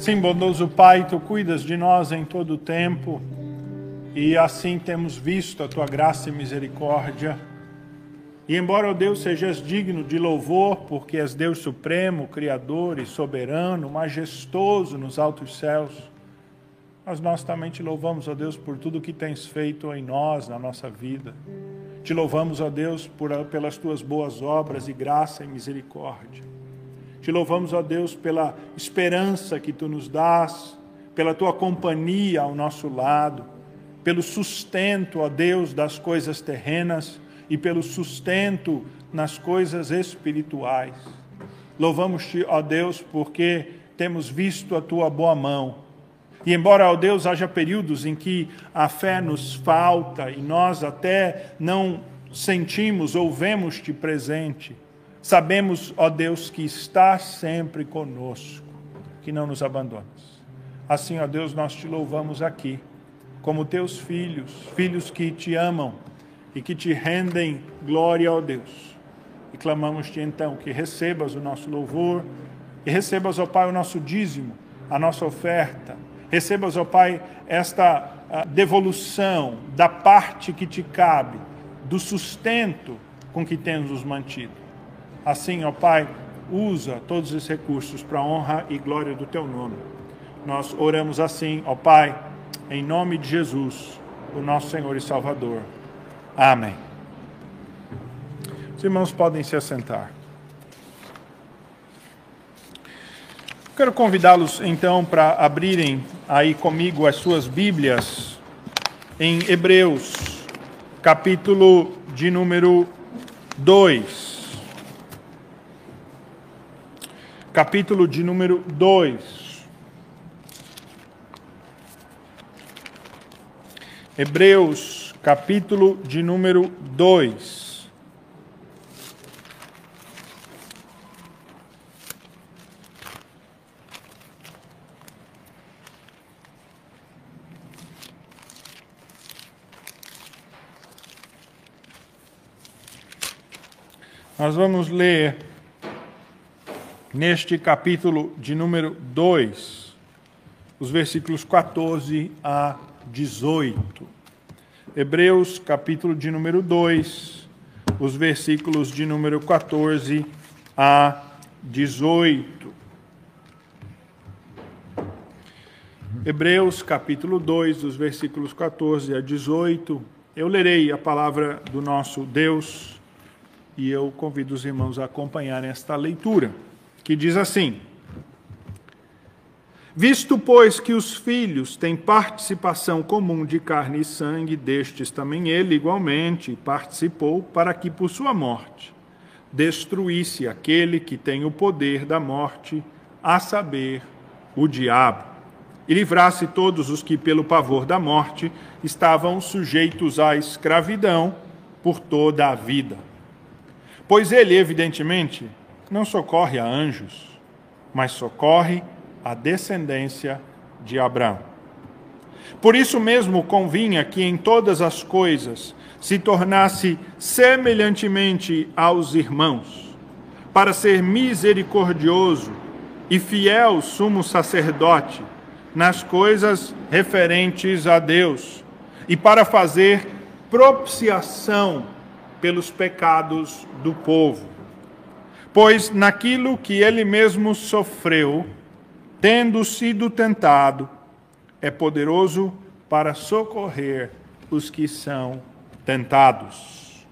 Sim, bondoso Pai, tu cuidas de nós em todo o tempo e assim temos visto a tua graça e misericórdia. E embora, ó Deus, sejas digno de louvor, porque és Deus supremo, criador e soberano, majestoso nos altos céus, mas nós também te louvamos, ó Deus, por tudo que tens feito em nós, na nossa vida. Te louvamos, ó Deus, por, pelas tuas boas obras e graça e misericórdia. Te louvamos, ó Deus, pela esperança que tu nos dás, pela tua companhia ao nosso lado, pelo sustento, ó Deus, das coisas terrenas e pelo sustento nas coisas espirituais. Louvamos-te, ó Deus, porque temos visto a tua boa mão. E embora, ó Deus, haja períodos em que a fé nos falta e nós até não sentimos ou vemos-te presente, Sabemos, ó Deus, que estás sempre conosco, que não nos abandonas. Assim, ó Deus, nós te louvamos aqui, como teus filhos, filhos que te amam e que te rendem glória, ó Deus. E clamamos-te então que recebas o nosso louvor, e recebas, ó Pai, o nosso dízimo, a nossa oferta. Recebas, ó Pai, esta devolução da parte que te cabe, do sustento com que tens nos mantido. Assim, ó Pai, usa todos os recursos para a honra e glória do teu nome. Nós oramos assim, ó Pai, em nome de Jesus, o nosso Senhor e Salvador. Amém. Os irmãos podem se assentar. Quero convidá-los então para abrirem aí comigo as suas Bíblias em Hebreus, capítulo de número 2. Capítulo de número 2. Hebreus, capítulo de número 2. Nós vamos ler neste capítulo de número 2, os versículos 14 a 18. Hebreus, capítulo de número 2, os versículos de número 14 a 18. Hebreus, capítulo 2, dos versículos 14 a 18. Eu lerei a palavra do nosso Deus e eu convido os irmãos a acompanharem esta leitura que diz assim: Visto, pois, que os filhos têm participação comum de carne e sangue, destes também ele igualmente participou, para que por sua morte destruísse aquele que tem o poder da morte, a saber, o diabo, e livrasse todos os que, pelo pavor da morte, estavam sujeitos à escravidão por toda a vida. Pois ele, evidentemente, não socorre a anjos, mas socorre a descendência de Abraão. Por isso mesmo convinha que em todas as coisas se tornasse semelhantemente aos irmãos, para ser misericordioso e fiel sumo sacerdote nas coisas referentes a Deus, e para fazer propiciação pelos pecados do povo Pois naquilo que ele mesmo sofreu, tendo sido tentado, é poderoso para socorrer os que são tentados.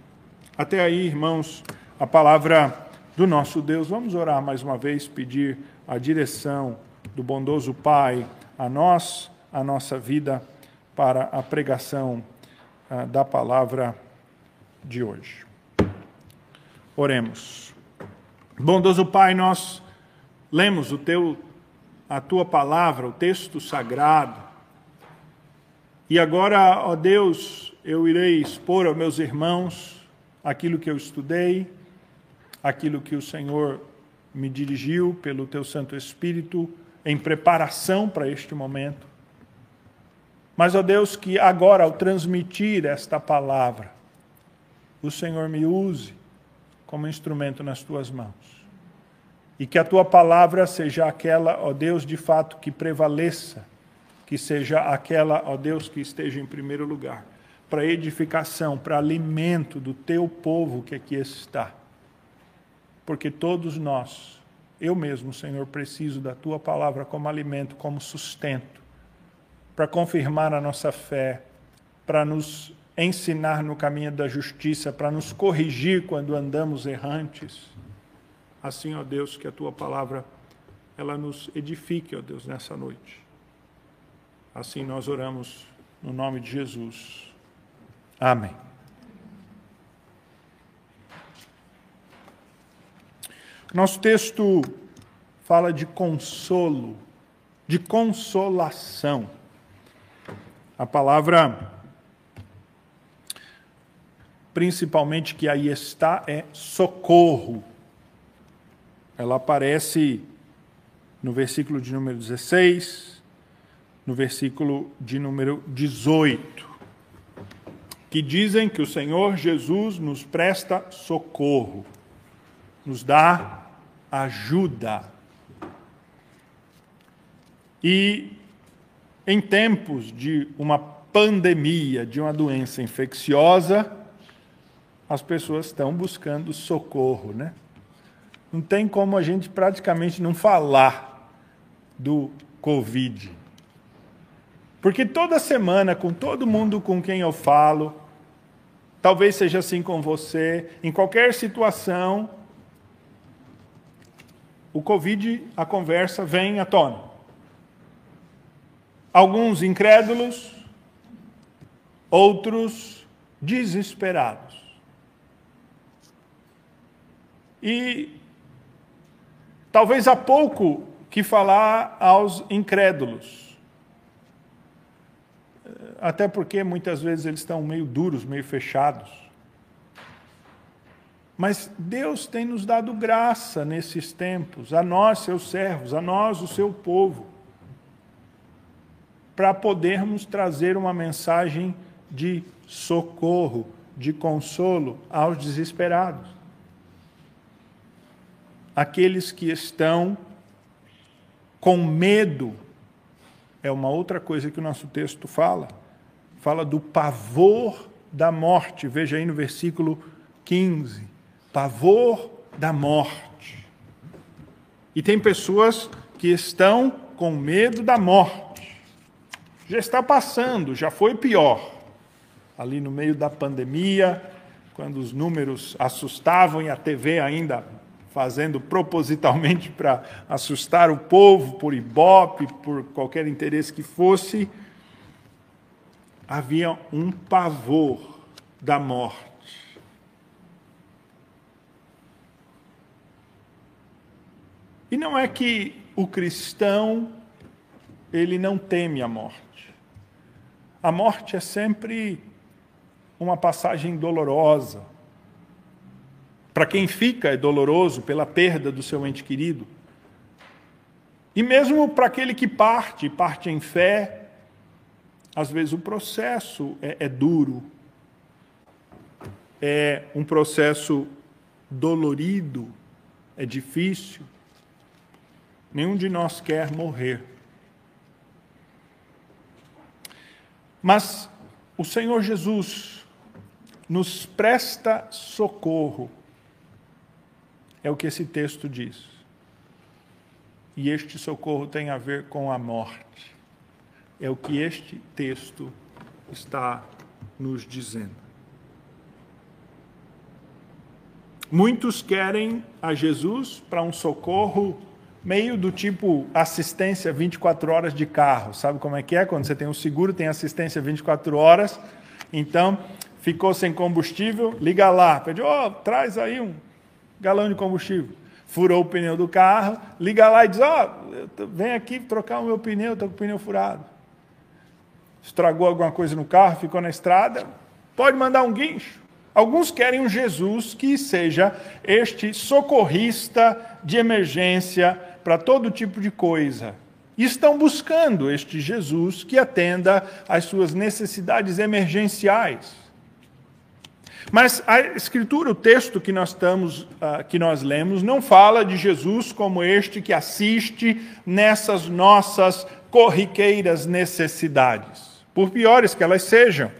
Até aí, irmãos, a palavra do nosso Deus. Vamos orar mais uma vez, pedir a direção do bondoso Pai a nós, a nossa vida, para a pregação ah, da palavra de hoje. Oremos. Bondoso Pai, nós lemos o teu, a tua palavra, o texto sagrado. E agora, ó Deus, eu irei expor aos meus irmãos aquilo que eu estudei, aquilo que o Senhor me dirigiu pelo teu Santo Espírito em preparação para este momento. Mas, ó Deus, que agora, ao transmitir esta palavra, o Senhor me use como instrumento nas tuas mãos. E que a tua palavra seja aquela, ó Deus, de fato que prevaleça, que seja aquela, ó Deus, que esteja em primeiro lugar, para edificação, para alimento do teu povo que aqui está. Porque todos nós, eu mesmo, Senhor, preciso da tua palavra como alimento, como sustento, para confirmar a nossa fé, para nos ensinar no caminho da justiça, para nos corrigir quando andamos errantes. Assim, ó Deus, que a tua palavra ela nos edifique, ó Deus, nessa noite. Assim nós oramos no nome de Jesus. Amém. Nosso texto fala de consolo, de consolação. A palavra principalmente que aí está, é socorro. Ela aparece no versículo de número 16, no versículo de número 18, que dizem que o Senhor Jesus nos presta socorro, nos dá ajuda. E em tempos de uma pandemia, de uma doença infecciosa, as pessoas estão buscando socorro, né? Não tem como a gente praticamente não falar do Covid. Porque toda semana, com todo mundo com quem eu falo, talvez seja assim com você, em qualquer situação, o Covid, a conversa vem à tona. Alguns incrédulos, outros desesperados. E talvez há pouco que falar aos incrédulos. Até porque muitas vezes eles estão meio duros, meio fechados. Mas Deus tem nos dado graça nesses tempos, a nós, seus servos, a nós, o seu povo, para podermos trazer uma mensagem de socorro, de consolo aos desesperados aqueles que estão com medo. É uma outra coisa que o nosso texto fala. Fala do pavor da morte. Veja aí no versículo 15. Pavor da morte. E tem pessoas que estão com medo da morte. Já está passando, já foi pior. Ali no meio da pandemia, quando os números assustavam e a TV ainda fazendo propositalmente para assustar o povo, por ibope, por qualquer interesse que fosse, havia um pavor da morte. E não é que o cristão ele não teme a morte. A morte é sempre uma passagem dolorosa, para quem fica é doloroso pela perda do seu ente querido. E mesmo para aquele que parte, parte em fé, às vezes o processo é, é duro, é um processo dolorido, é difícil. Nenhum de nós quer morrer. Mas o Senhor Jesus nos presta socorro é o que esse texto diz. E este socorro tem a ver com a morte. É o que este texto está nos dizendo. Muitos querem a Jesus para um socorro meio do tipo assistência 24 horas de carro. Sabe como é que é? Quando você tem um seguro, tem assistência 24 horas. Então, ficou sem combustível, liga lá, pede, oh, traz aí um galão de combustível. Furou o pneu do carro, liga lá e diz: Ó, oh, vem aqui trocar o meu pneu, estou com o pneu furado. Estragou alguma coisa no carro, ficou na estrada, pode mandar um guincho. Alguns querem um Jesus que seja este socorrista de emergência para todo tipo de coisa. Estão buscando este Jesus que atenda às suas necessidades emergenciais. Mas a escritura, o texto que nós estamos, uh, que nós lemos, não fala de Jesus como este que assiste nessas nossas corriqueiras necessidades, por piores que elas sejam.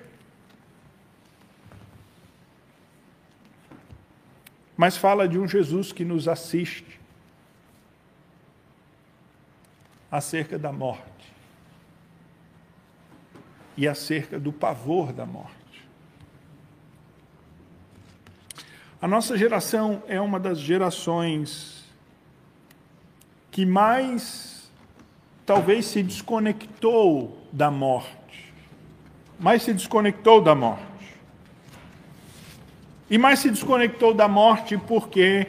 Mas fala de um Jesus que nos assiste acerca da morte e acerca do pavor da morte. A nossa geração é uma das gerações que mais talvez se desconectou da morte. Mais se desconectou da morte. E mais se desconectou da morte porque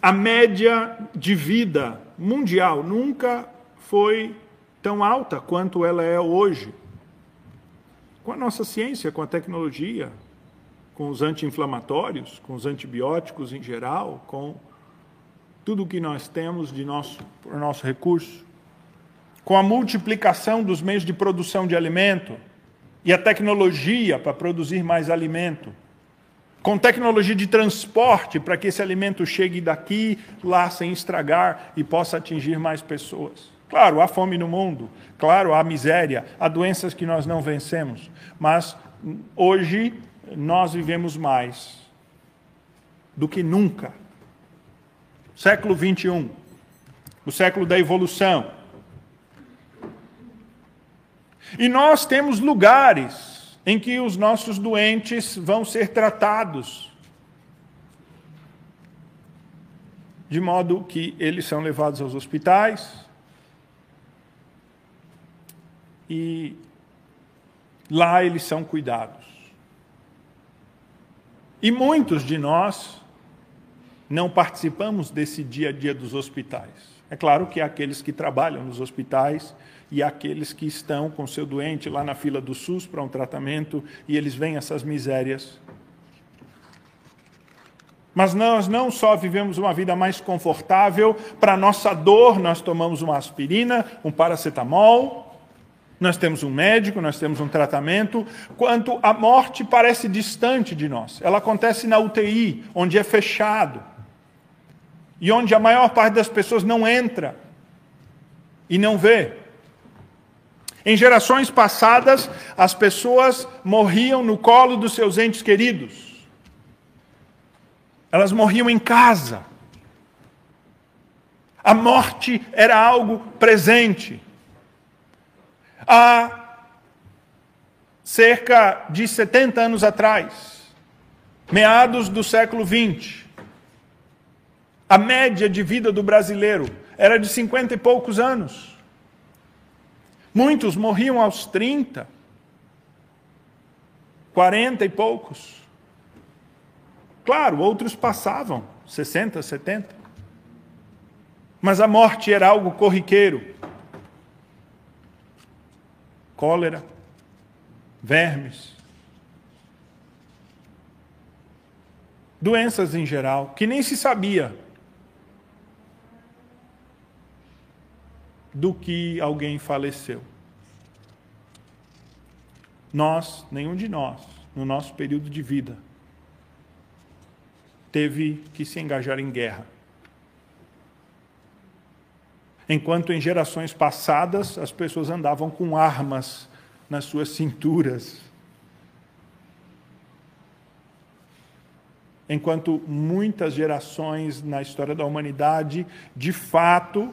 a média de vida mundial nunca foi tão alta quanto ela é hoje. Com a nossa ciência, com a tecnologia, com os anti-inflamatórios, com os antibióticos em geral, com tudo o que nós temos de nosso, por nosso recurso, com a multiplicação dos meios de produção de alimento e a tecnologia para produzir mais alimento, com tecnologia de transporte para que esse alimento chegue daqui lá sem estragar e possa atingir mais pessoas. Claro, há fome no mundo, claro, há miséria, há doenças que nós não vencemos, mas hoje nós vivemos mais do que nunca. Século 21, o século da evolução. E nós temos lugares em que os nossos doentes vão ser tratados, de modo que eles são levados aos hospitais e lá eles são cuidados. E muitos de nós não participamos desse dia a dia dos hospitais. É claro que aqueles que trabalham nos hospitais e aqueles que estão com seu doente lá na fila do SUS para um tratamento e eles veem essas misérias. Mas nós não só vivemos uma vida mais confortável, para nossa dor nós tomamos uma aspirina, um paracetamol, nós temos um médico, nós temos um tratamento, quanto a morte parece distante de nós. Ela acontece na UTI, onde é fechado. E onde a maior parte das pessoas não entra e não vê. Em gerações passadas, as pessoas morriam no colo dos seus entes queridos. Elas morriam em casa. A morte era algo presente. Há cerca de 70 anos atrás, meados do século 20, a média de vida do brasileiro era de 50 e poucos anos. Muitos morriam aos 30, 40 e poucos. Claro, outros passavam 60, 70. Mas a morte era algo corriqueiro cólera, vermes, doenças em geral, que nem se sabia do que alguém faleceu. Nós, nenhum de nós, no nosso período de vida, teve que se engajar em guerra. Enquanto em gerações passadas as pessoas andavam com armas nas suas cinturas. Enquanto muitas gerações na história da humanidade, de fato,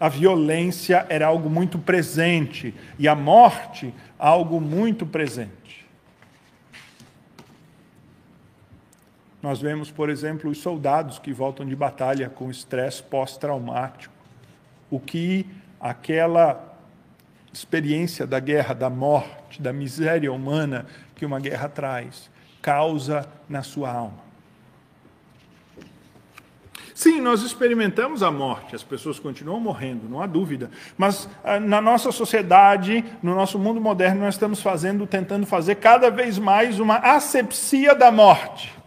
a violência era algo muito presente e a morte algo muito presente. Nós vemos, por exemplo, os soldados que voltam de batalha com estresse pós-traumático. O que aquela experiência da guerra, da morte, da miséria humana que uma guerra traz, causa na sua alma. Sim, nós experimentamos a morte, as pessoas continuam morrendo, não há dúvida. Mas ah, na nossa sociedade, no nosso mundo moderno, nós estamos fazendo, tentando fazer cada vez mais uma asepsia da morte.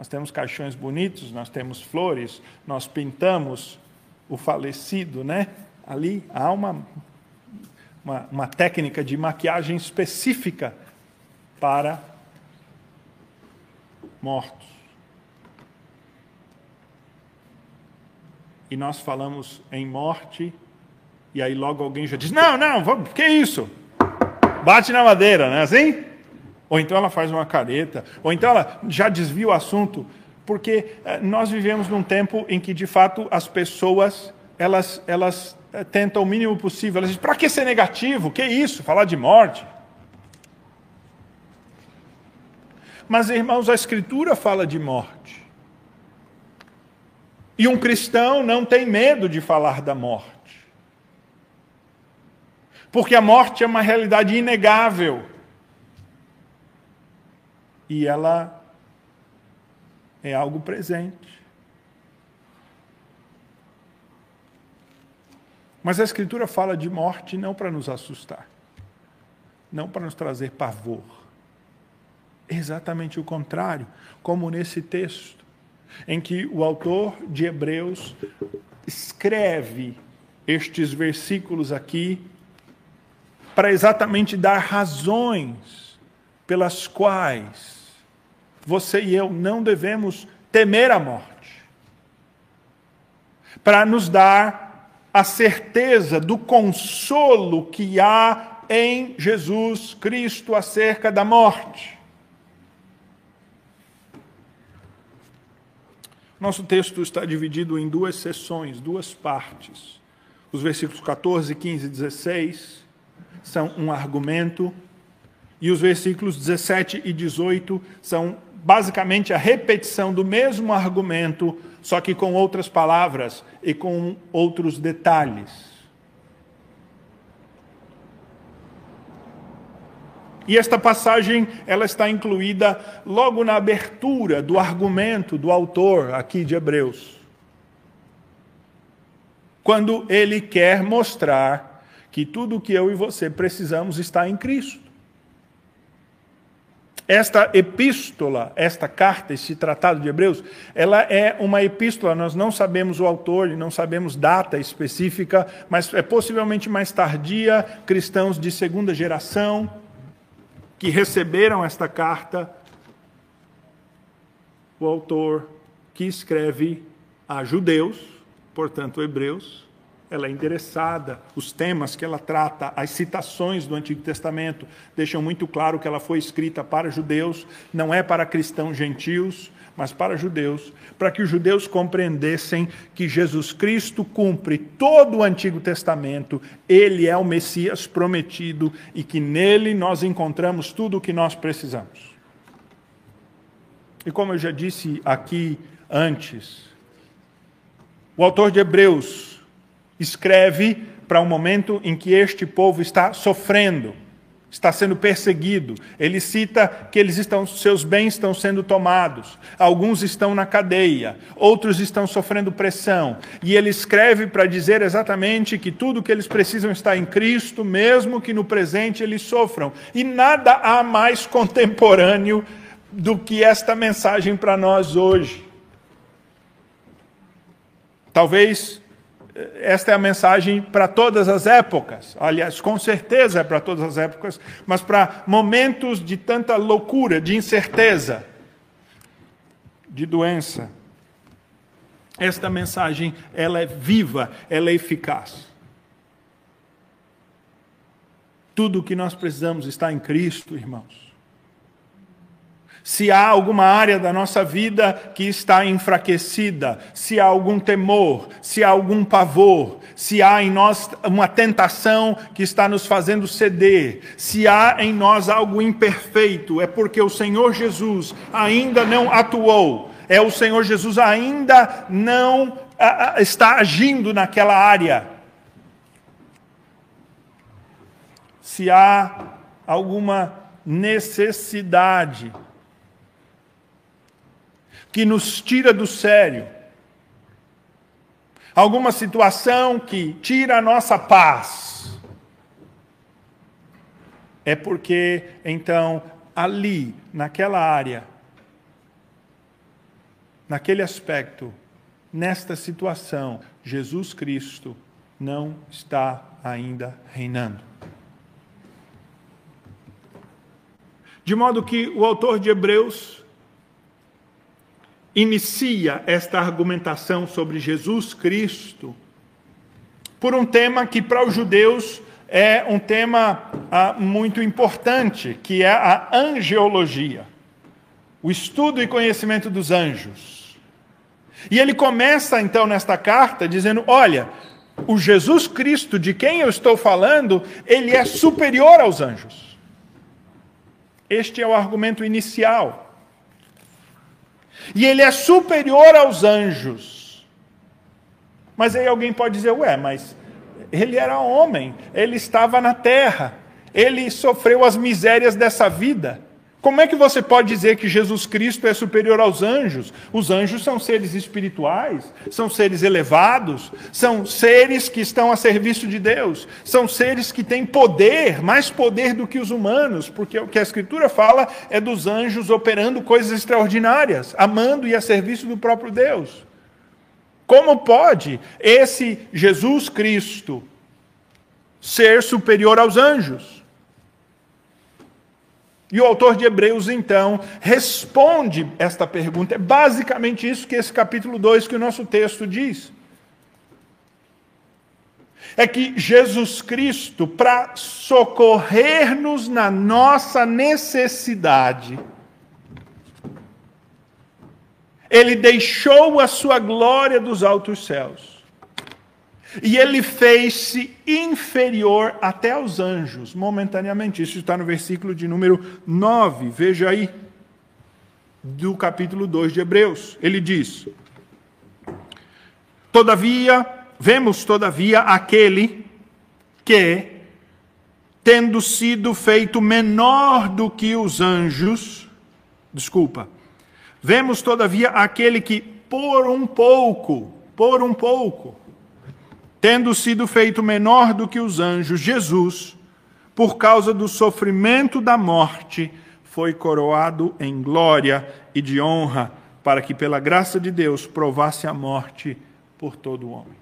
Nós temos caixões bonitos, nós temos flores, nós pintamos o falecido, né? Ali há uma, uma, uma técnica de maquiagem específica para mortos. E nós falamos em morte, e aí logo alguém já diz: Não, não, vamos, que isso? Bate na madeira, não é assim? Ou então ela faz uma careta, ou então ela já desvia o assunto, porque eh, nós vivemos num tempo em que de fato as pessoas elas, elas eh, tentam o mínimo possível. Elas dizem: para que ser negativo? Que isso? Falar de morte? Mas, irmãos, a Escritura fala de morte. E um cristão não tem medo de falar da morte. Porque a morte é uma realidade inegável. E ela é algo presente. Mas a Escritura fala de morte não para nos assustar, não para nos trazer pavor exatamente o contrário, como nesse texto, em que o autor de Hebreus escreve estes versículos aqui para exatamente dar razões pelas quais você e eu não devemos temer a morte. Para nos dar a certeza do consolo que há em Jesus Cristo acerca da morte. Nosso texto está dividido em duas sessões, duas partes. Os versículos 14, 15 e 16 são um argumento, e os versículos 17 e 18 são basicamente a repetição do mesmo argumento, só que com outras palavras e com outros detalhes. E esta passagem ela está incluída logo na abertura do argumento do autor aqui de Hebreus. Quando ele quer mostrar que tudo o que eu e você precisamos está em Cristo. Esta epístola, esta carta, esse tratado de Hebreus, ela é uma epístola, nós não sabemos o autor, não sabemos data específica, mas é possivelmente mais tardia, cristãos de segunda geração, que receberam esta carta, o autor que escreve a judeus, portanto, hebreus, ela é endereçada, os temas que ela trata, as citações do Antigo Testamento deixam muito claro que ela foi escrita para judeus, não é para cristãos gentios, mas para judeus, para que os judeus compreendessem que Jesus Cristo cumpre todo o Antigo Testamento, ele é o Messias prometido e que nele nós encontramos tudo o que nós precisamos. E como eu já disse aqui antes, o autor de Hebreus escreve para um momento em que este povo está sofrendo está sendo perseguido. Ele cita que eles estão, seus bens estão sendo tomados. Alguns estão na cadeia, outros estão sofrendo pressão. E ele escreve para dizer exatamente que tudo que eles precisam está em Cristo, mesmo que no presente eles sofram. E nada há mais contemporâneo do que esta mensagem para nós hoje. Talvez esta é a mensagem para todas as épocas. Aliás, com certeza é para todas as épocas, mas para momentos de tanta loucura, de incerteza, de doença. Esta mensagem, ela é viva, ela é eficaz. Tudo o que nós precisamos está em Cristo, irmãos se há alguma área da nossa vida que está enfraquecida, se há algum temor, se há algum pavor, se há em nós uma tentação que está nos fazendo ceder, se há em nós algo imperfeito, é porque o Senhor Jesus ainda não atuou, é o Senhor Jesus ainda não está agindo naquela área. Se há alguma necessidade, que nos tira do sério, alguma situação que tira a nossa paz, é porque então ali, naquela área, naquele aspecto, nesta situação, Jesus Cristo não está ainda reinando. De modo que o autor de Hebreus inicia esta argumentação sobre Jesus Cristo por um tema que para os judeus é um tema ah, muito importante, que é a angeologia, o estudo e conhecimento dos anjos. E ele começa então nesta carta dizendo: olha, o Jesus Cristo de quem eu estou falando, ele é superior aos anjos. Este é o argumento inicial. E ele é superior aos anjos. Mas aí alguém pode dizer, ué, mas ele era homem, ele estava na terra, ele sofreu as misérias dessa vida. Como é que você pode dizer que Jesus Cristo é superior aos anjos? Os anjos são seres espirituais, são seres elevados, são seres que estão a serviço de Deus, são seres que têm poder, mais poder do que os humanos, porque o que a Escritura fala é dos anjos operando coisas extraordinárias, amando e a serviço do próprio Deus. Como pode esse Jesus Cristo ser superior aos anjos? E o autor de Hebreus, então, responde esta pergunta. É basicamente isso que esse capítulo 2 que o nosso texto diz. É que Jesus Cristo, para socorrer-nos na nossa necessidade, ele deixou a sua glória dos altos céus e ele fez-se inferior até aos anjos, momentaneamente. Isso está no versículo de número 9. Veja aí, do capítulo 2 de Hebreus. Ele diz: Todavia, vemos todavia aquele que, tendo sido feito menor do que os anjos, desculpa, vemos todavia aquele que por um pouco, por um pouco, tendo sido feito menor do que os anjos, Jesus, por causa do sofrimento da morte, foi coroado em glória e de honra, para que pela graça de Deus provasse a morte por todo o homem.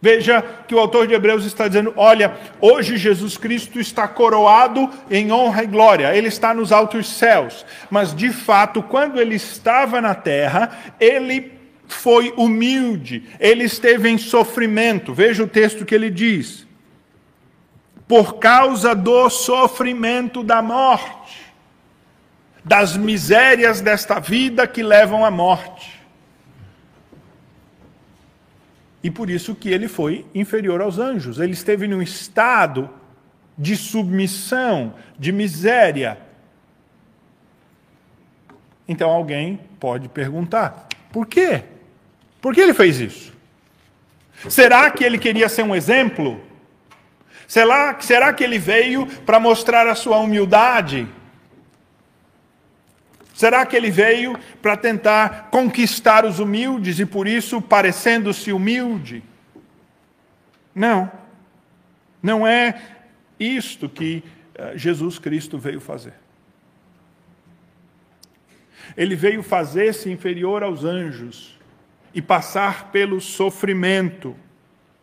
Veja que o autor de Hebreus está dizendo: olha, hoje Jesus Cristo está coroado em honra e glória, ele está nos altos céus, mas de fato, quando ele estava na terra, ele foi humilde, ele esteve em sofrimento. Veja o texto que ele diz: por causa do sofrimento da morte, das misérias desta vida que levam à morte. E por isso que ele foi inferior aos anjos. Ele esteve num estado de submissão, de miséria. Então alguém pode perguntar: por quê? Por que ele fez isso? Será que ele queria ser um exemplo? Será, será que ele veio para mostrar a sua humildade? Será que ele veio para tentar conquistar os humildes e por isso parecendo-se humilde? Não. Não é isto que eh, Jesus Cristo veio fazer. Ele veio fazer-se inferior aos anjos e passar pelo sofrimento,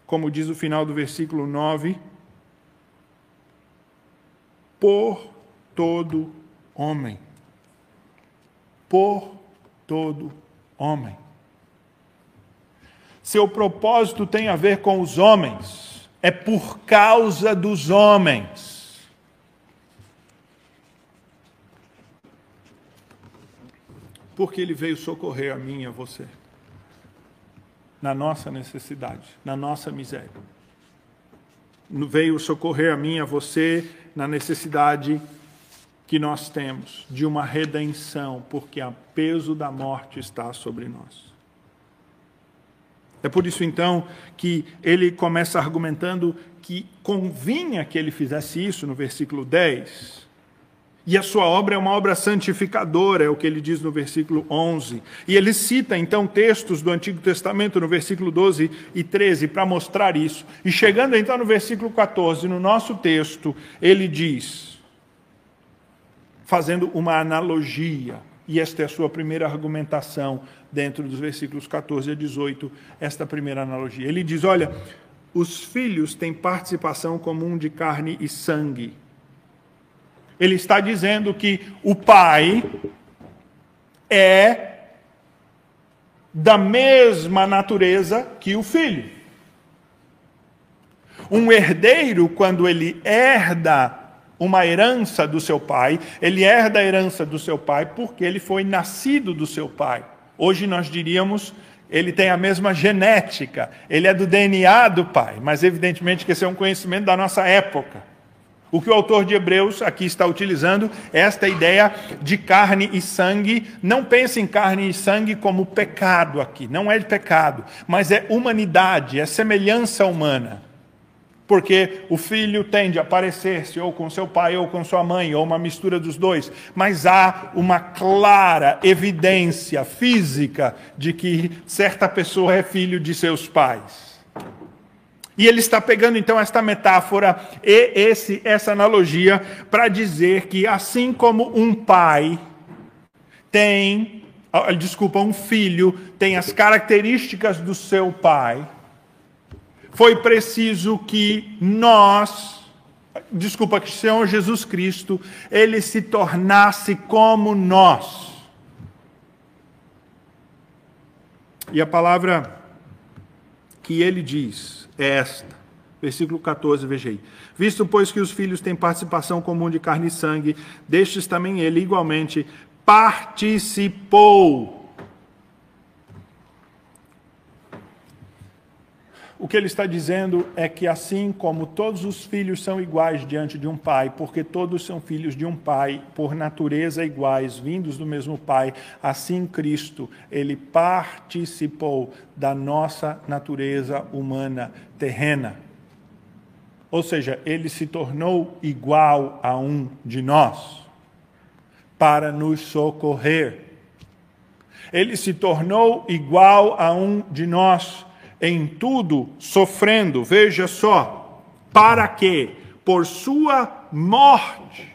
como diz o final do versículo 9, por todo homem. Por todo homem. Seu propósito tem a ver com os homens, é por causa dos homens. Porque ele veio socorrer a mim e a você na nossa necessidade, na nossa miséria. Veio socorrer a mim, a você, na necessidade que nós temos de uma redenção, porque o peso da morte está sobre nós. É por isso, então, que ele começa argumentando que convinha que ele fizesse isso no versículo 10, e a sua obra é uma obra santificadora, é o que ele diz no versículo 11. E ele cita então textos do Antigo Testamento no versículo 12 e 13 para mostrar isso. E chegando então no versículo 14, no nosso texto, ele diz, fazendo uma analogia, e esta é a sua primeira argumentação dentro dos versículos 14 a 18, esta primeira analogia. Ele diz: Olha, os filhos têm participação comum de carne e sangue Ele está dizendo que o pai é da mesma natureza que o filho. Um herdeiro, quando ele herda uma herança do seu pai, ele herda a herança do seu pai porque ele foi nascido do seu pai. Hoje nós diríamos ele tem a mesma genética, ele é do DNA do pai, mas evidentemente que esse é um conhecimento da nossa época. O que o autor de Hebreus aqui está utilizando é esta ideia de carne e sangue. Não pense em carne e sangue como pecado aqui, não é pecado, mas é humanidade, é semelhança humana porque o filho tende a parecer-se ou com seu pai ou com sua mãe, ou uma mistura dos dois, mas há uma clara evidência física de que certa pessoa é filho de seus pais. E ele está pegando então esta metáfora e esse, essa analogia para dizer que assim como um pai tem, desculpa, um filho tem as características do seu pai, foi preciso que nós, desculpa, que o Senhor Jesus Cristo, ele se tornasse como nós. E a palavra que ele diz é esta, versículo 14, veja aí. Visto, pois, que os filhos têm participação comum de carne e sangue, destes também ele igualmente participou O que ele está dizendo é que, assim como todos os filhos são iguais diante de um pai, porque todos são filhos de um pai, por natureza iguais, vindos do mesmo pai, assim Cristo, ele participou da nossa natureza humana terrena. Ou seja, ele se tornou igual a um de nós, para nos socorrer. Ele se tornou igual a um de nós em tudo sofrendo, veja só, para que, por sua morte,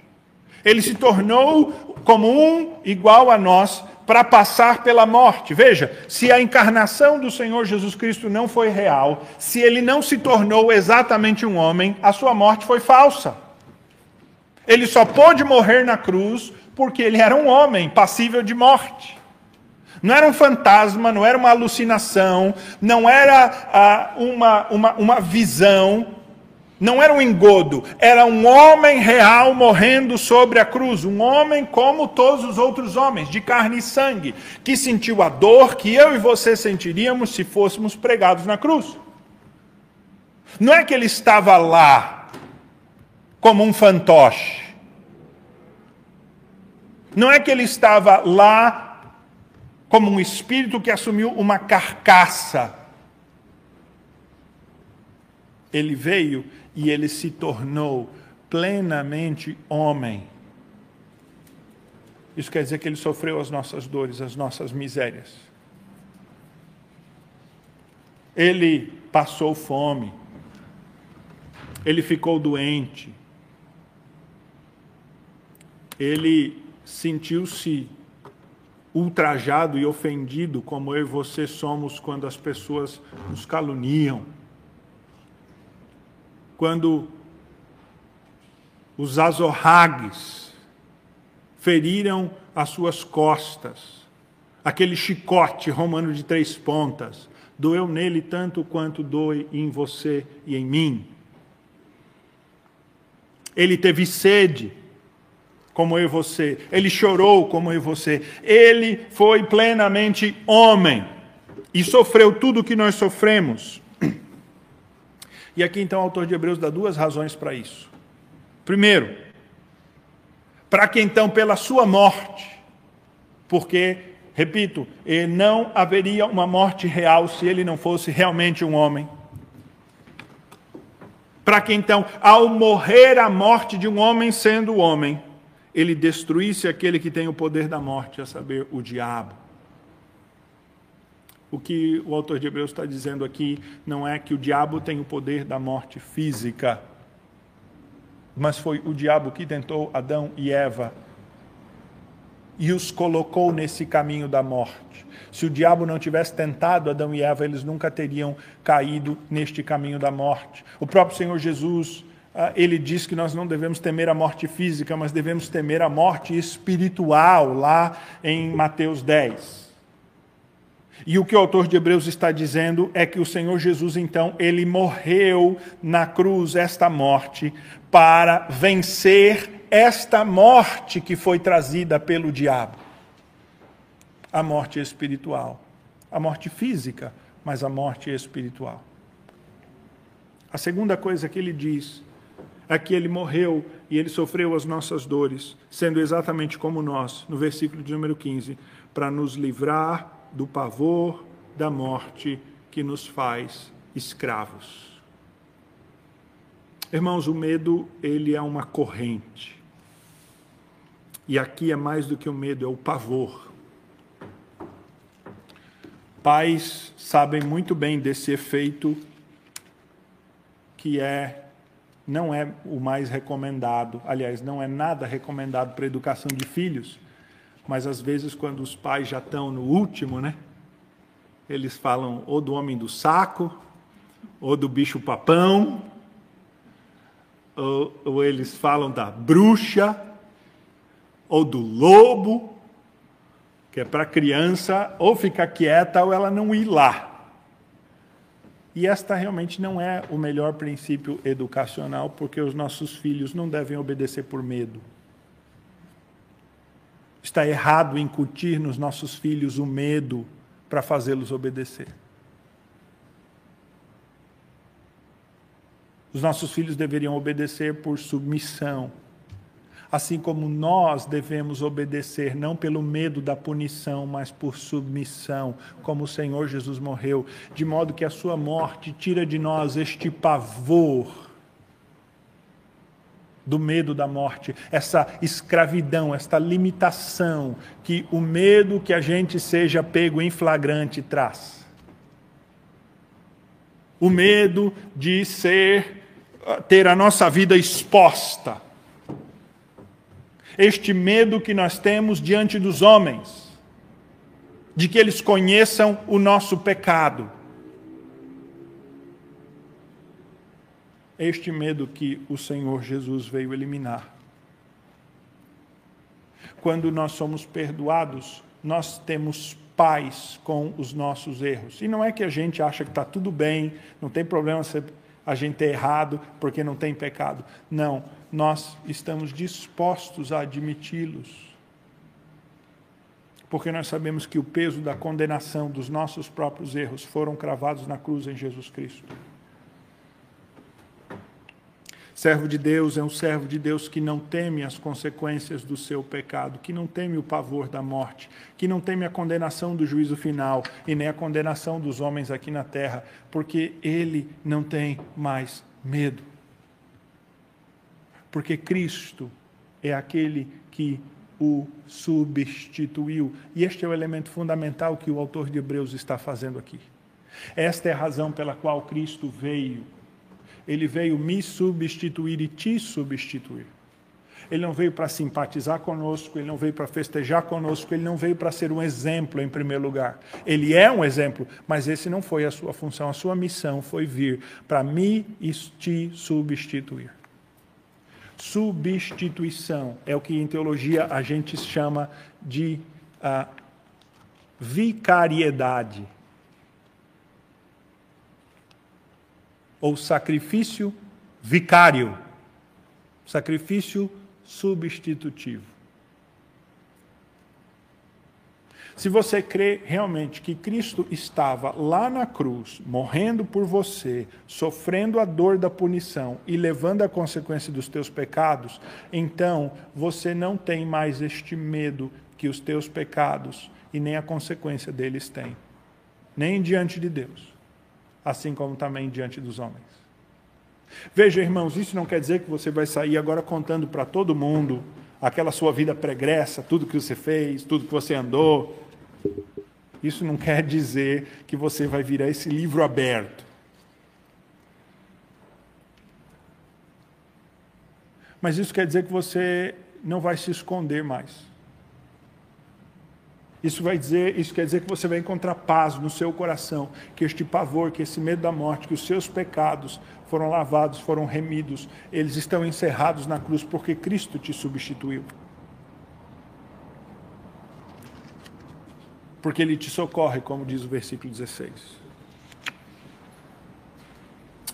ele se tornou como um igual a nós para passar pela morte. Veja, se a encarnação do Senhor Jesus Cristo não foi real, se ele não se tornou exatamente um homem, a sua morte foi falsa. Ele só pôde morrer na cruz porque ele era um homem passível de morte. Não era um fantasma, não era uma alucinação, não era ah, uma, uma, uma visão, não era um engodo, era um homem real morrendo sobre a cruz, um homem como todos os outros homens, de carne e sangue, que sentiu a dor que eu e você sentiríamos se fôssemos pregados na cruz. Não é que ele estava lá como um fantoche. Não é que ele estava lá como um espírito que assumiu uma carcaça. Ele veio e ele se tornou plenamente homem. Isso quer dizer que ele sofreu as nossas dores, as nossas misérias. Ele passou fome. Ele ficou doente. Ele sentiu-se ultrajado e ofendido como eu e você somos quando as pessoas nos caluniam. Quando os azorragues feriram as suas costas, aquele chicote romano de três pontas, doeu nele tanto quanto doe em você e em mim. Ele teve sede, como eu e você. Ele chorou como eu e você. Ele foi plenamente homem e sofreu tudo o que nós sofremos. E aqui então o autor de Hebreus dá duas razões para isso. Primeiro, para que então pela sua morte, porque, repito, não haveria uma morte real se ele não fosse realmente um homem. Para que então, ao morrer a morte de um homem sendo homem, ele destruísse aquele que tem o poder da morte, a saber, o diabo. O que o autor de Hebreus está dizendo aqui não é que o diabo tem o poder da morte física, mas foi o diabo que tentou Adão e Eva e os colocou nesse caminho da morte. Se o diabo não tivesse tentado Adão e Eva, eles nunca teriam caído neste caminho da morte. O próprio Senhor Jesus ele diz que nós não devemos temer a morte física, mas devemos temer a morte espiritual, lá em Mateus 10. E o que o autor de Hebreus está dizendo é que o Senhor Jesus, então, ele morreu na cruz, esta morte, para vencer esta morte que foi trazida pelo diabo. A morte espiritual. A morte física, mas a morte espiritual. A segunda coisa que ele diz Aqui ele morreu e ele sofreu as nossas dores, sendo exatamente como nós, no versículo de número 15, para nos livrar do pavor da morte que nos faz escravos. Irmãos, o medo, ele é uma corrente. E aqui é mais do que o medo, é o pavor. Pais sabem muito bem desse efeito que é não é o mais recomendado. Aliás, não é nada recomendado para a educação de filhos. Mas às vezes, quando os pais já estão no último, né? Eles falam ou do homem do saco, ou do bicho papão, ou, ou eles falam da bruxa, ou do lobo, que é para a criança ou ficar quieta ou ela não ir lá. E esta realmente não é o melhor princípio educacional, porque os nossos filhos não devem obedecer por medo. Está errado incutir nos nossos filhos o medo para fazê-los obedecer. Os nossos filhos deveriam obedecer por submissão assim como nós devemos obedecer, não pelo medo da punição, mas por submissão, como o Senhor Jesus morreu, de modo que a sua morte tira de nós este pavor do medo da morte, essa escravidão, esta limitação que o medo que a gente seja pego em flagrante traz. O medo de ser ter a nossa vida exposta este medo que nós temos diante dos homens, de que eles conheçam o nosso pecado. Este medo que o Senhor Jesus veio eliminar. Quando nós somos perdoados, nós temos paz com os nossos erros. E não é que a gente acha que está tudo bem, não tem problema ser a gente é errado porque não tem pecado. Não, nós estamos dispostos a admiti-los. Porque nós sabemos que o peso da condenação dos nossos próprios erros foram cravados na cruz em Jesus Cristo. Servo de Deus é um servo de Deus que não teme as consequências do seu pecado, que não teme o pavor da morte, que não teme a condenação do juízo final e nem a condenação dos homens aqui na terra, porque ele não tem mais medo. Porque Cristo é aquele que o substituiu. E este é o elemento fundamental que o autor de Hebreus está fazendo aqui. Esta é a razão pela qual Cristo veio ele veio me substituir e te substituir. Ele não veio para simpatizar conosco, ele não veio para festejar conosco, ele não veio para ser um exemplo em primeiro lugar. Ele é um exemplo, mas esse não foi a sua função. A sua missão foi vir para me e te substituir. Substituição é o que em teologia a gente chama de uh, vicariedade. Ou sacrifício vicário, sacrifício substitutivo. Se você crê realmente que Cristo estava lá na cruz, morrendo por você, sofrendo a dor da punição e levando a consequência dos teus pecados, então você não tem mais este medo que os teus pecados e nem a consequência deles têm, nem diante de Deus assim como também diante dos homens. Veja, irmãos, isso não quer dizer que você vai sair agora contando para todo mundo aquela sua vida pregressa, tudo que você fez, tudo que você andou. Isso não quer dizer que você vai virar esse livro aberto. Mas isso quer dizer que você não vai se esconder mais. Isso vai dizer, isso quer dizer que você vai encontrar paz no seu coração, que este pavor, que esse medo da morte, que os seus pecados foram lavados, foram remidos, eles estão encerrados na cruz porque Cristo te substituiu. Porque ele te socorre, como diz o versículo 16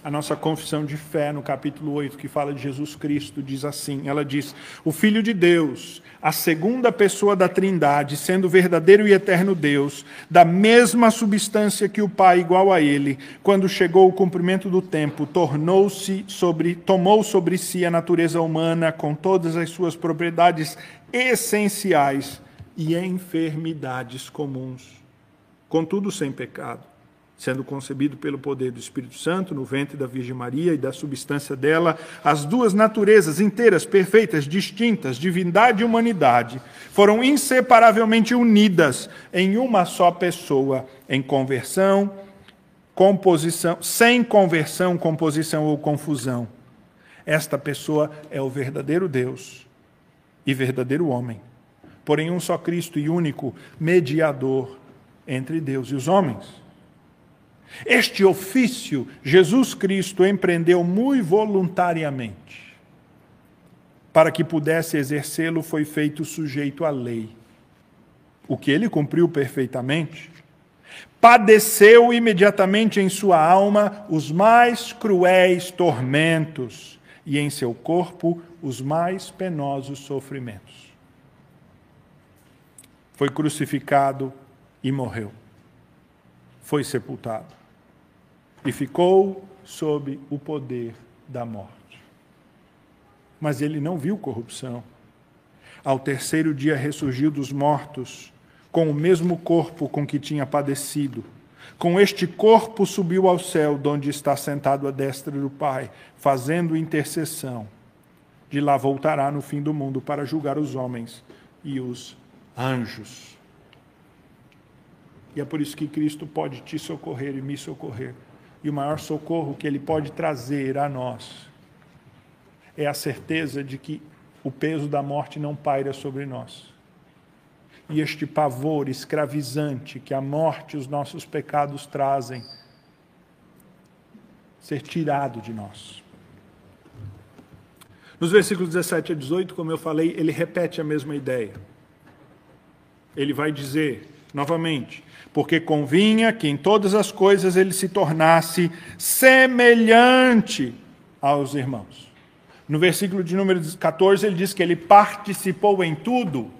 a nossa confissão de fé no capítulo 8, que fala de Jesus Cristo, diz assim: ela diz, o Filho de Deus, a segunda pessoa da Trindade, sendo verdadeiro e eterno Deus, da mesma substância que o Pai, igual a ele, quando chegou o cumprimento do tempo, tornou-se sobre, tomou sobre si a natureza humana com todas as suas propriedades essenciais e enfermidades comuns, contudo sem pecado sendo concebido pelo poder do Espírito Santo no ventre da Virgem Maria e da substância dela, as duas naturezas inteiras, perfeitas, distintas, divindade e humanidade, foram inseparavelmente unidas em uma só pessoa, em conversão, composição, sem conversão, composição ou confusão. Esta pessoa é o verdadeiro Deus e verdadeiro homem. Porém, um só Cristo e único mediador entre Deus e os homens este ofício Jesus Cristo empreendeu muito voluntariamente. Para que pudesse exercê-lo, foi feito sujeito à lei, o que ele cumpriu perfeitamente. Padeceu imediatamente em sua alma os mais cruéis tormentos e em seu corpo os mais penosos sofrimentos. Foi crucificado e morreu. Foi sepultado e ficou sob o poder da morte. Mas ele não viu corrupção. Ao terceiro dia ressurgiu dos mortos, com o mesmo corpo com que tinha padecido. Com este corpo subiu ao céu, onde está sentado à destra do Pai, fazendo intercessão. De lá voltará no fim do mundo para julgar os homens e os anjos. E é por isso que Cristo pode te socorrer e me socorrer e o maior socorro que ele pode trazer a nós é a certeza de que o peso da morte não paira sobre nós. E este pavor escravizante que a morte e os nossos pecados trazem, ser tirado de nós. Nos versículos 17 a 18, como eu falei, ele repete a mesma ideia. Ele vai dizer, novamente, porque convinha que em todas as coisas ele se tornasse semelhante aos irmãos. No versículo de número 14, ele diz que ele participou em tudo.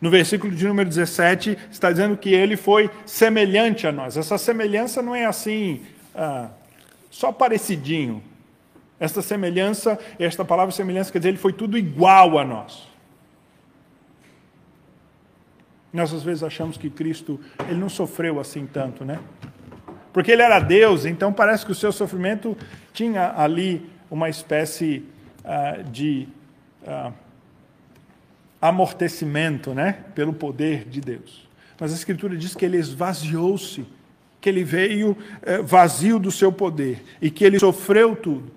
No versículo de número 17, está dizendo que ele foi semelhante a nós. Essa semelhança não é assim, ah, só parecidinho. Esta semelhança, esta palavra semelhança quer dizer, ele foi tudo igual a nós. Nós às vezes achamos que Cristo ele não sofreu assim tanto, né? Porque ele era Deus, então parece que o seu sofrimento tinha ali uma espécie uh, de uh, amortecimento, né? Pelo poder de Deus. Mas a Escritura diz que ele esvaziou-se, que ele veio uh, vazio do seu poder e que ele sofreu tudo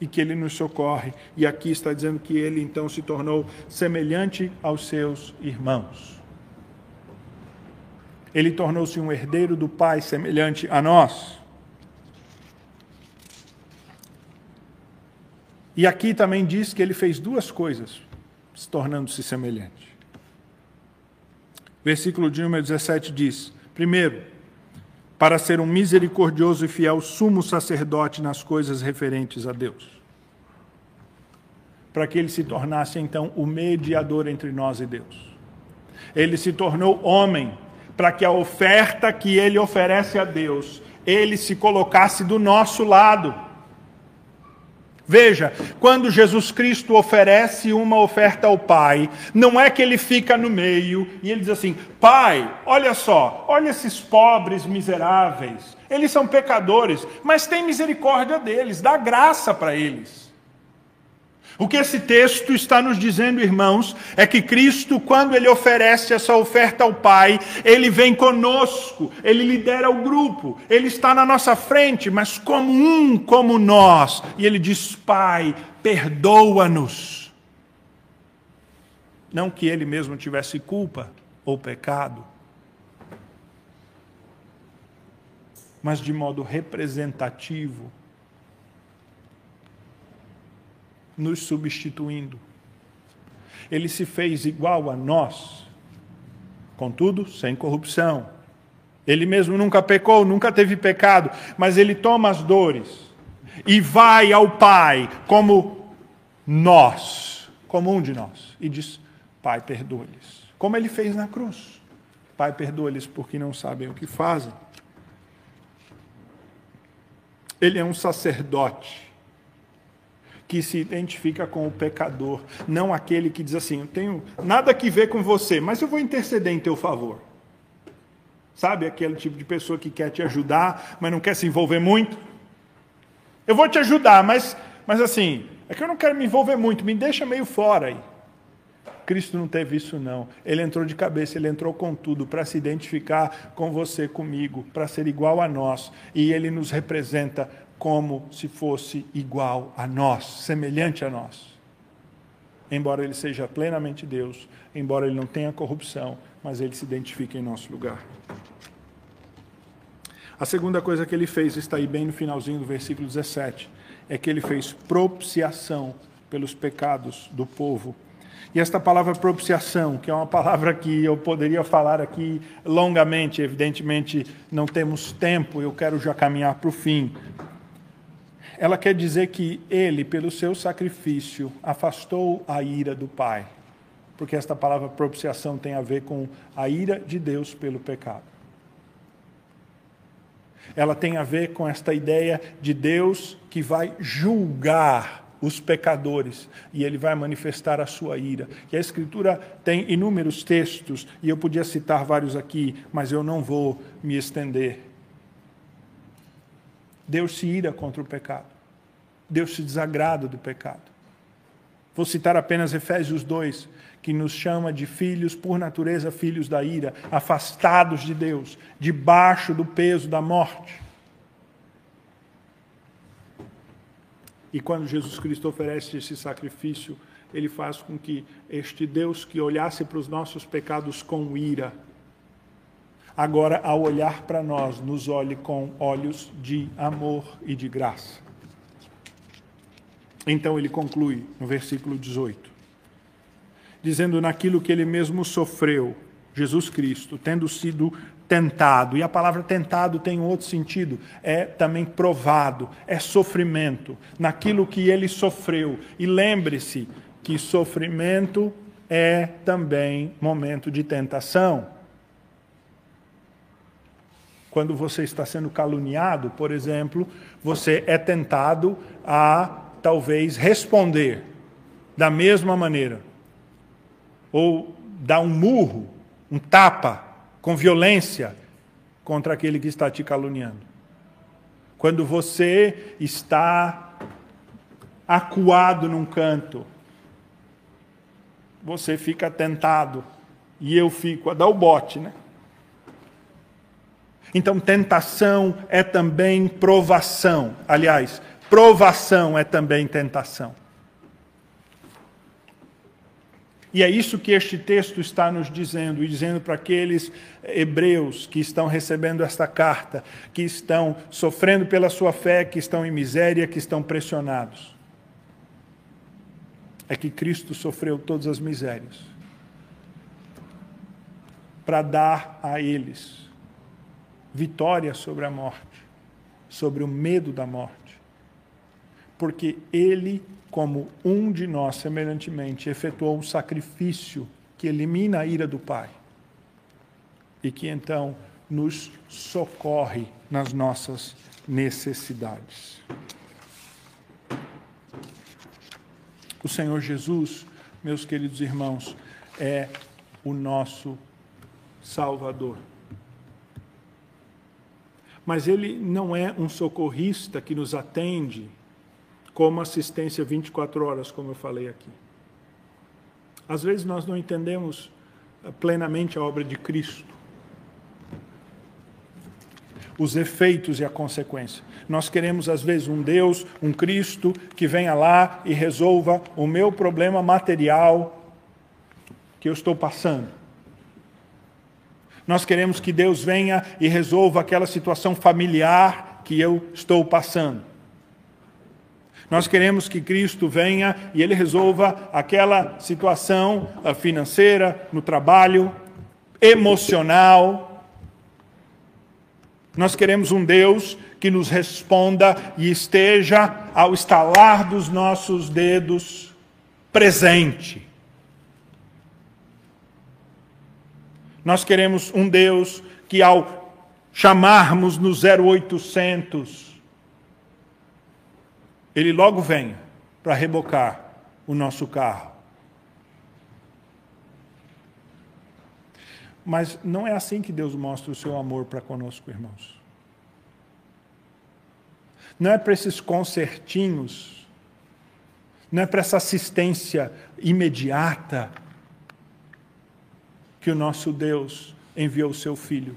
e que ele nos socorre. E aqui está dizendo que ele então se tornou semelhante aos seus irmãos. Ele tornou-se um herdeiro do Pai semelhante a nós. E aqui também diz que ele fez duas coisas, se tornando-se semelhante. Versículo de número 17 diz: primeiro, para ser um misericordioso e fiel sumo sacerdote nas coisas referentes a Deus. Para que ele se tornasse então o mediador entre nós e Deus. Ele se tornou homem para que a oferta que ele oferece a Deus, ele se colocasse do nosso lado Veja, quando Jesus Cristo oferece uma oferta ao Pai, não é que ele fica no meio e ele diz assim: Pai, olha só, olha esses pobres miseráveis, eles são pecadores, mas tem misericórdia deles, dá graça para eles. O que esse texto está nos dizendo, irmãos, é que Cristo, quando ele oferece essa oferta ao Pai, ele vem conosco, ele lidera o grupo, ele está na nossa frente, mas como um como nós. E ele diz: Pai, perdoa-nos. Não que ele mesmo tivesse culpa ou pecado, mas de modo representativo, nos substituindo. Ele se fez igual a nós, contudo, sem corrupção. Ele mesmo nunca pecou, nunca teve pecado, mas ele toma as dores e vai ao Pai como nós, como um de nós, e diz: Pai, perdoa-lhes. Como ele fez na cruz. Pai, perdoa-lhes porque não sabem o que fazem. Ele é um sacerdote que se identifica com o pecador, não aquele que diz assim: Eu tenho nada que ver com você, mas eu vou interceder em teu favor. Sabe aquele tipo de pessoa que quer te ajudar, mas não quer se envolver muito? Eu vou te ajudar, mas, mas assim, é que eu não quero me envolver muito, me deixa meio fora aí. Cristo não teve isso, não. Ele entrou de cabeça, ele entrou com tudo para se identificar com você, comigo, para ser igual a nós. E ele nos representa como se fosse igual a nós, semelhante a nós. Embora ele seja plenamente Deus, embora ele não tenha corrupção, mas ele se identifica em nosso lugar. A segunda coisa que ele fez, está aí bem no finalzinho do versículo 17, é que ele fez propiciação pelos pecados do povo. E esta palavra propiciação, que é uma palavra que eu poderia falar aqui longamente, evidentemente não temos tempo, eu quero já caminhar para o fim. Ela quer dizer que ele, pelo seu sacrifício, afastou a ira do Pai. Porque esta palavra propiciação tem a ver com a ira de Deus pelo pecado ela tem a ver com esta ideia de Deus que vai julgar os pecadores e ele vai manifestar a sua ira. E a Escritura tem inúmeros textos, e eu podia citar vários aqui, mas eu não vou me estender. Deus se ira contra o pecado. Deus se desagrada do pecado. Vou citar apenas Efésios 2, que nos chama de filhos, por natureza, filhos da ira, afastados de Deus, debaixo do peso da morte. E quando Jesus Cristo oferece esse sacrifício, ele faz com que este Deus que olhasse para os nossos pecados com ira, agora, ao olhar para nós, nos olhe com olhos de amor e de graça. Então ele conclui no versículo 18 dizendo naquilo que ele mesmo sofreu, Jesus Cristo, tendo sido tentado. E a palavra tentado tem um outro sentido, é também provado, é sofrimento, naquilo que ele sofreu. E lembre-se que sofrimento é também momento de tentação. Quando você está sendo caluniado, por exemplo, você é tentado a talvez responder da mesma maneira ou dar um murro, um tapa com violência contra aquele que está te caluniando. Quando você está acuado num canto, você fica tentado e eu fico a dar o bote, né? Então, tentação é também provação. Aliás, provação é também tentação. E é isso que este texto está nos dizendo, e dizendo para aqueles hebreus que estão recebendo esta carta, que estão sofrendo pela sua fé, que estão em miséria, que estão pressionados. É que Cristo sofreu todas as misérias para dar a eles vitória sobre a morte, sobre o medo da morte. Porque Ele como um de nós, semelhantemente, efetuou um sacrifício que elimina a ira do Pai e que então nos socorre nas nossas necessidades. O Senhor Jesus, meus queridos irmãos, é o nosso Salvador. Mas ele não é um socorrista que nos atende como assistência 24 horas, como eu falei aqui. Às vezes nós não entendemos eh, plenamente a obra de Cristo, os efeitos e a consequência. Nós queremos, às vezes, um Deus, um Cristo que venha lá e resolva o meu problema material que eu estou passando. Nós queremos que Deus venha e resolva aquela situação familiar que eu estou passando. Nós queremos que Cristo venha e Ele resolva aquela situação ah, financeira, no trabalho, emocional. Nós queremos um Deus que nos responda e esteja, ao estalar dos nossos dedos, presente. Nós queremos um Deus que, ao chamarmos no 0800, ele logo vem para rebocar o nosso carro. Mas não é assim que Deus mostra o seu amor para conosco, irmãos. Não é para esses concertinhos, não é para essa assistência imediata que o nosso Deus enviou o seu Filho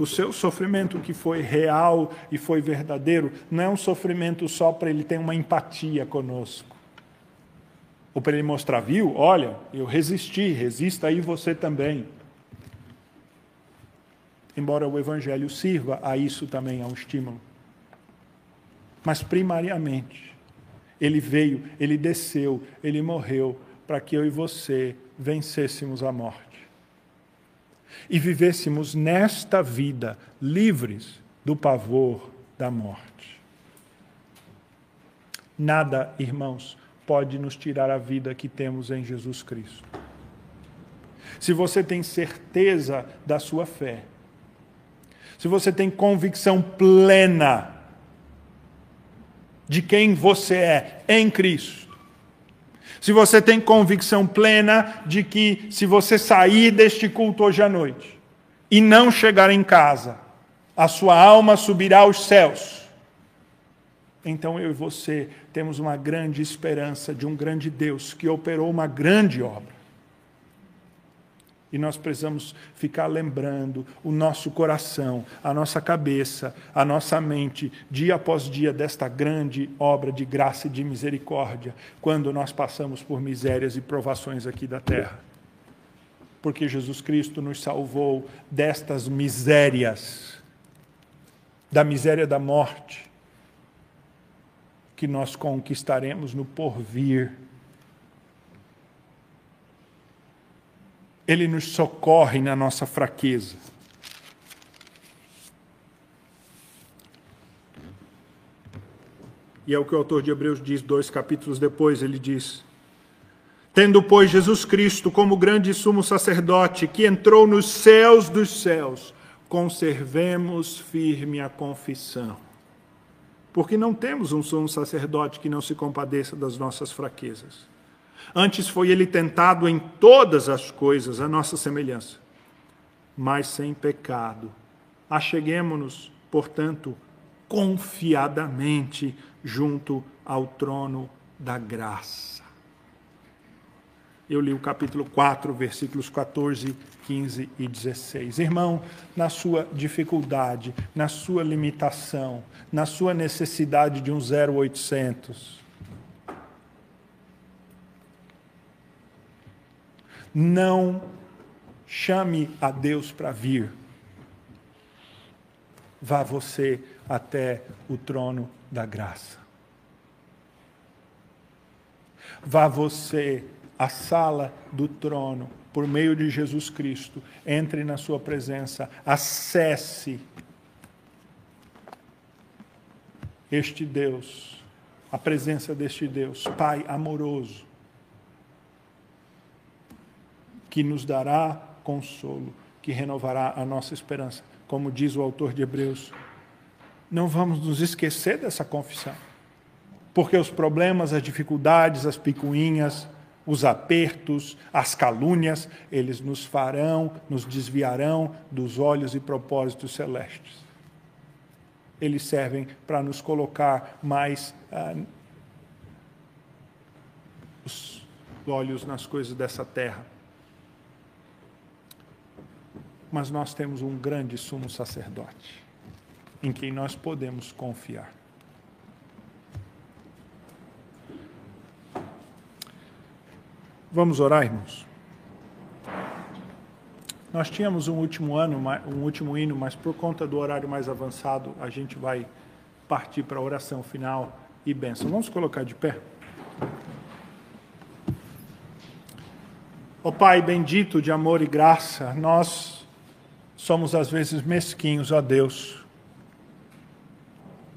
o seu sofrimento que foi real e foi verdadeiro, não é um sofrimento só para ele ter uma empatia conosco. Ou para ele mostrar, viu? Olha, eu resisti, resista aí você também. Embora o Evangelho sirva a isso também, a um estímulo. Mas, primariamente, ele veio, ele desceu, ele morreu para que eu e você vencêssemos a morte e vivêssemos nesta vida livres do pavor da morte. Nada, irmãos, pode nos tirar a vida que temos em Jesus Cristo. Se você tem certeza da sua fé, se você tem convicção plena de quem você é em Cristo, se você tem convicção plena de que, se você sair deste culto hoje à noite e não chegar em casa, a sua alma subirá aos céus. Então eu e você temos uma grande esperança de um grande Deus que operou uma grande obra. E nós precisamos ficar lembrando o nosso coração, a nossa cabeça, a nossa mente, dia após dia, desta grande obra de graça e de misericórdia, quando nós passamos por misérias e provações aqui da terra. Porque Jesus Cristo nos salvou destas misérias, da miséria da morte, que nós conquistaremos no porvir Ele nos socorre na nossa fraqueza. E é o que o autor de Hebreus diz, dois capítulos depois, ele diz: Tendo, pois, Jesus Cristo como grande sumo sacerdote, que entrou nos céus dos céus, conservemos firme a confissão. Porque não temos um sumo sacerdote que não se compadeça das nossas fraquezas Antes foi ele tentado em todas as coisas, a nossa semelhança, mas sem pecado. Acheguemo-nos, portanto, confiadamente junto ao trono da graça. Eu li o capítulo 4, versículos 14, 15 e 16. Irmão, na sua dificuldade, na sua limitação, na sua necessidade de um 0800, Não chame a Deus para vir. Vá você até o trono da graça. Vá você à sala do trono, por meio de Jesus Cristo. Entre na sua presença, acesse este Deus, a presença deste Deus, Pai amoroso, que nos dará consolo, que renovará a nossa esperança. Como diz o autor de Hebreus, não vamos nos esquecer dessa confissão, porque os problemas, as dificuldades, as picuinhas, os apertos, as calúnias, eles nos farão, nos desviarão dos olhos e propósitos celestes. Eles servem para nos colocar mais ah, os olhos nas coisas dessa terra mas nós temos um grande sumo sacerdote em quem nós podemos confiar. Vamos orar, irmãos? Nós tínhamos um último ano, um último hino, mas por conta do horário mais avançado, a gente vai partir para a oração final e bênção. Vamos colocar de pé. Ó oh, Pai bendito de amor e graça, nós somos às vezes mesquinhos, ó Deus.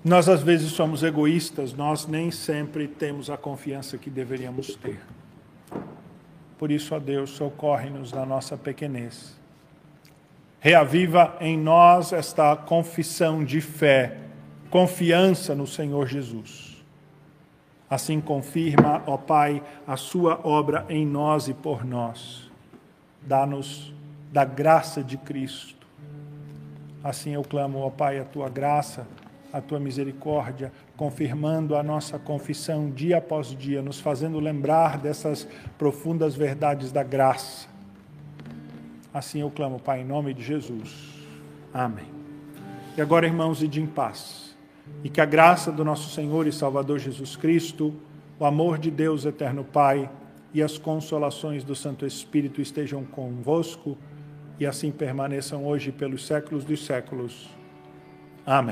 Nós às vezes somos egoístas, nós nem sempre temos a confiança que deveríamos ter. Por isso, ó Deus, socorre-nos na nossa pequenez. Reaviva em nós esta confissão de fé, confiança no Senhor Jesus. Assim confirma, ó Pai, a sua obra em nós e por nós. Dá-nos da graça de Cristo. Assim eu clamo, ó Pai, a tua graça, a tua misericórdia, confirmando a nossa confissão dia após dia, nos fazendo lembrar dessas profundas verdades da graça Assim eu clamo, Pai, em nome de Jesus. Amém. E agora, irmãos, ide em paz. E que a graça do nosso Senhor e Salvador Jesus Cristo, o amor de Deus eterno Pai e as consolações do Santo Espírito estejam convosco e assim permaneçam hoje pelos séculos dos séculos. Amém.